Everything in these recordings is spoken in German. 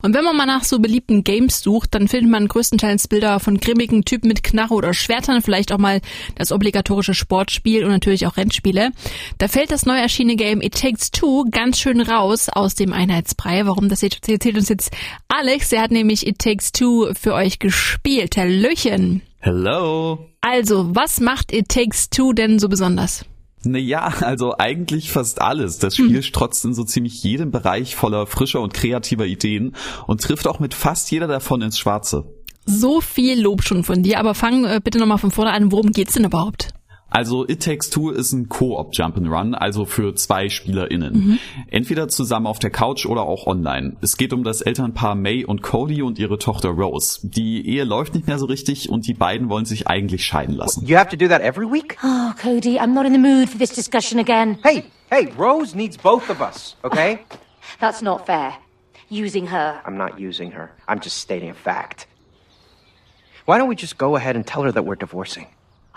Und wenn man mal nach so beliebten Games sucht, dann findet man größtenteils Bilder von grimmigen Typen mit Knarre oder Schwertern, vielleicht auch mal das obligatorische Sportspiel und natürlich auch Rennspiele. Da fällt das neu erschienene Game It Takes Two ganz schön raus aus dem Einheitsbrei. Warum, das erzählt uns jetzt Alex. Er hat nämlich It Takes Two für euch gespielt. Hallöchen. Hello. Also, was macht It Takes Two denn so besonders? Naja, also eigentlich fast alles. Das Spiel hm. strotzt in so ziemlich jedem Bereich voller frischer und kreativer Ideen und trifft auch mit fast jeder davon ins Schwarze. So viel Lob schon von dir, aber fang äh, bitte nochmal von vorne an. Worum geht's denn überhaupt? Also It Takes Two ist ein Co-op Jump'n'Run, also für zwei SpielerInnen. Mhm. Entweder zusammen auf der Couch oder auch online. Es geht um das Elternpaar May und Cody und ihre Tochter Rose. Die Ehe läuft nicht mehr so richtig und die beiden wollen sich eigentlich scheiden lassen. You have to do that every week? Oh, Cody, I'm not in the mood for this discussion again. Hey, hey, Rose needs both of us, okay? That's not fair. Using her. I'm not using her. I'm just stating a fact. Why don't we just go ahead and tell her that we're divorcing?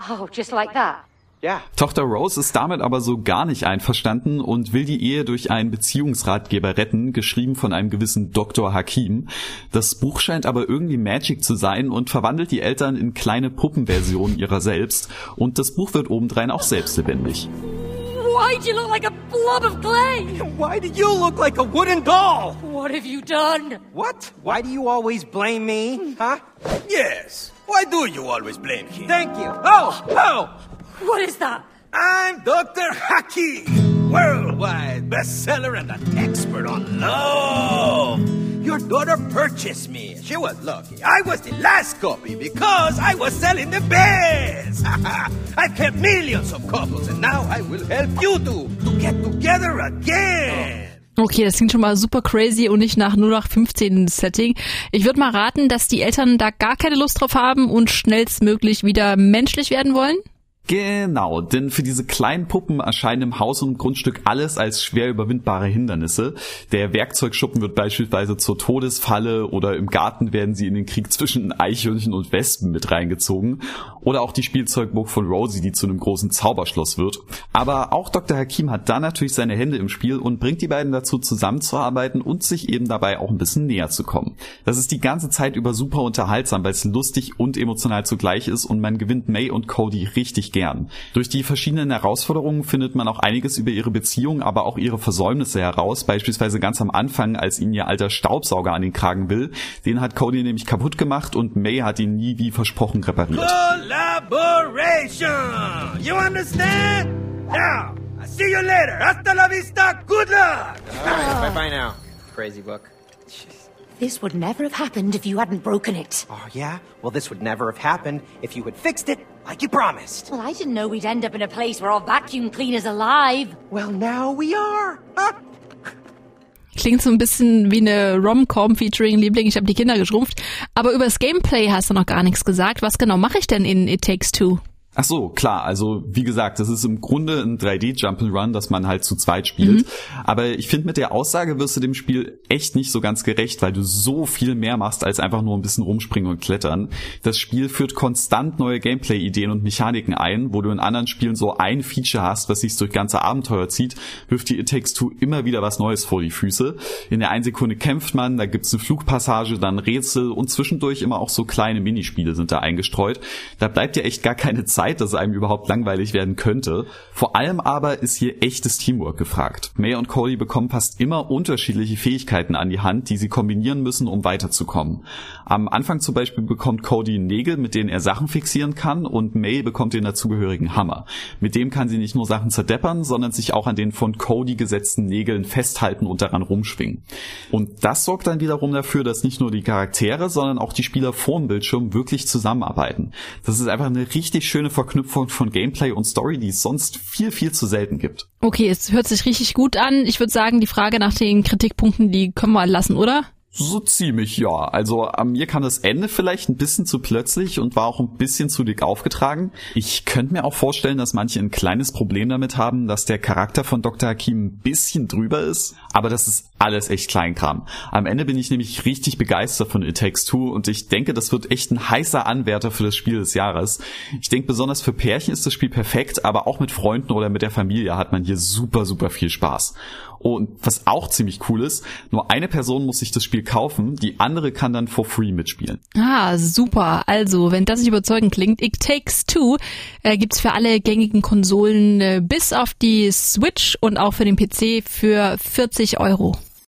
Oh, just like that? Ja. Tochter Rose ist damit aber so gar nicht einverstanden und will die Ehe durch einen Beziehungsratgeber retten, geschrieben von einem gewissen Dr. Hakim. Das Buch scheint aber irgendwie Magic zu sein und verwandelt die Eltern in kleine Puppenversionen ihrer selbst und das Buch wird obendrein auch selbstlebendig. Why do you look like a blob of clay? Why do you look like a wooden doll? What have you done? What? Why do you always blame me? Huh? Yes. Why do you always blame him? Thank you. Oh, oh! What is that? I'm Dr. Haki, worldwide bestseller and an expert on love. Your daughter purchased me. She was lucky. I was the last copy because I was selling the best. I've helped millions of couples and now I will help you two to get together again. Okay, das klingt schon mal super crazy und nicht nach nur nach 15 Setting. Ich würde mal raten, dass die Eltern da gar keine Lust drauf haben und schnellstmöglich wieder menschlich werden wollen. Genau, denn für diese kleinen Puppen erscheinen im Haus und Grundstück alles als schwer überwindbare Hindernisse. Der Werkzeugschuppen wird beispielsweise zur Todesfalle oder im Garten werden sie in den Krieg zwischen Eichhörnchen und Wespen mit reingezogen. Oder auch die Spielzeugburg von Rosie, die zu einem großen Zauberschloss wird. Aber auch Dr. Hakim hat da natürlich seine Hände im Spiel und bringt die beiden dazu zusammenzuarbeiten und sich eben dabei auch ein bisschen näher zu kommen. Das ist die ganze Zeit über super unterhaltsam, weil es lustig und emotional zugleich ist und man gewinnt May und Cody richtig gern. Durch die verschiedenen Herausforderungen findet man auch einiges über ihre Beziehung, aber auch ihre Versäumnisse heraus. Beispielsweise ganz am Anfang, als ihn ihr alter Staubsauger an den Kragen will. Den hat Cody nämlich kaputt gemacht und May hat ihn nie wie versprochen repariert. Collaboration! You understand? Now, I see you later. Hasta la vista. Good luck. bye bye now, crazy book. This would never have happened if you hadn't broken it. Oh, yeah? Well, this would never have happened if you had fixed it like you promised. Well, I didn't know we'd end up in a place where our vacuum cleaner's alive. Well, now we are. Klingt so ein bisschen wie eine Rom-Com featuring Liebling, ich habe die Kinder geschrumpft. Aber übers Gameplay hast du noch gar nichts gesagt. Was genau mache ich denn in It Takes Two? Ach so, klar. Also wie gesagt, das ist im Grunde ein 3D Jump'n'Run, das man halt zu zweit spielt. Mhm. Aber ich finde, mit der Aussage wirst du dem Spiel echt nicht so ganz gerecht, weil du so viel mehr machst als einfach nur ein bisschen rumspringen und klettern. Das Spiel führt konstant neue Gameplay-Ideen und Mechaniken ein, wo du in anderen Spielen so ein Feature hast, was sich durch ganze Abenteuer zieht, wirft die It Takes Two immer wieder was Neues vor die Füße. In der einen Sekunde kämpft man, da gibt's eine Flugpassage, dann Rätsel und zwischendurch immer auch so kleine Minispiele sind da eingestreut. Da bleibt dir echt gar keine Zeit Zeit, dass einem überhaupt langweilig werden könnte. Vor allem aber ist hier echtes Teamwork gefragt. May und Cody bekommen fast immer unterschiedliche Fähigkeiten an die Hand, die sie kombinieren müssen, um weiterzukommen. Am Anfang zum Beispiel bekommt Cody Nägel, mit denen er Sachen fixieren kann und May bekommt den dazugehörigen Hammer. Mit dem kann sie nicht nur Sachen zerdeppern, sondern sich auch an den von Cody gesetzten Nägeln festhalten und daran rumschwingen. Und das sorgt dann wiederum dafür, dass nicht nur die Charaktere, sondern auch die Spieler vor dem Bildschirm wirklich zusammenarbeiten. Das ist einfach eine richtig schöne Verknüpfung von Gameplay und Story, die es sonst viel, viel zu selten gibt. Okay, es hört sich richtig gut an. Ich würde sagen, die Frage nach den Kritikpunkten, die können wir lassen, oder? So ziemlich, ja. Also an mir kam das Ende vielleicht ein bisschen zu plötzlich und war auch ein bisschen zu dick aufgetragen. Ich könnte mir auch vorstellen, dass manche ein kleines Problem damit haben, dass der Charakter von Dr. Hakim ein bisschen drüber ist, aber das ist alles echt Kleinkram. Am Ende bin ich nämlich richtig begeistert von It Takes Two und ich denke, das wird echt ein heißer Anwärter für das Spiel des Jahres. Ich denke, besonders für Pärchen ist das Spiel perfekt, aber auch mit Freunden oder mit der Familie hat man hier super, super viel Spaß. Und was auch ziemlich cool ist, nur eine Person muss sich das Spiel kaufen, die andere kann dann for free mitspielen. Ah, super. Also, wenn das nicht überzeugend klingt, It Takes Two äh, gibt's für alle gängigen Konsolen äh, bis auf die Switch und auch für den PC für 40 Euro.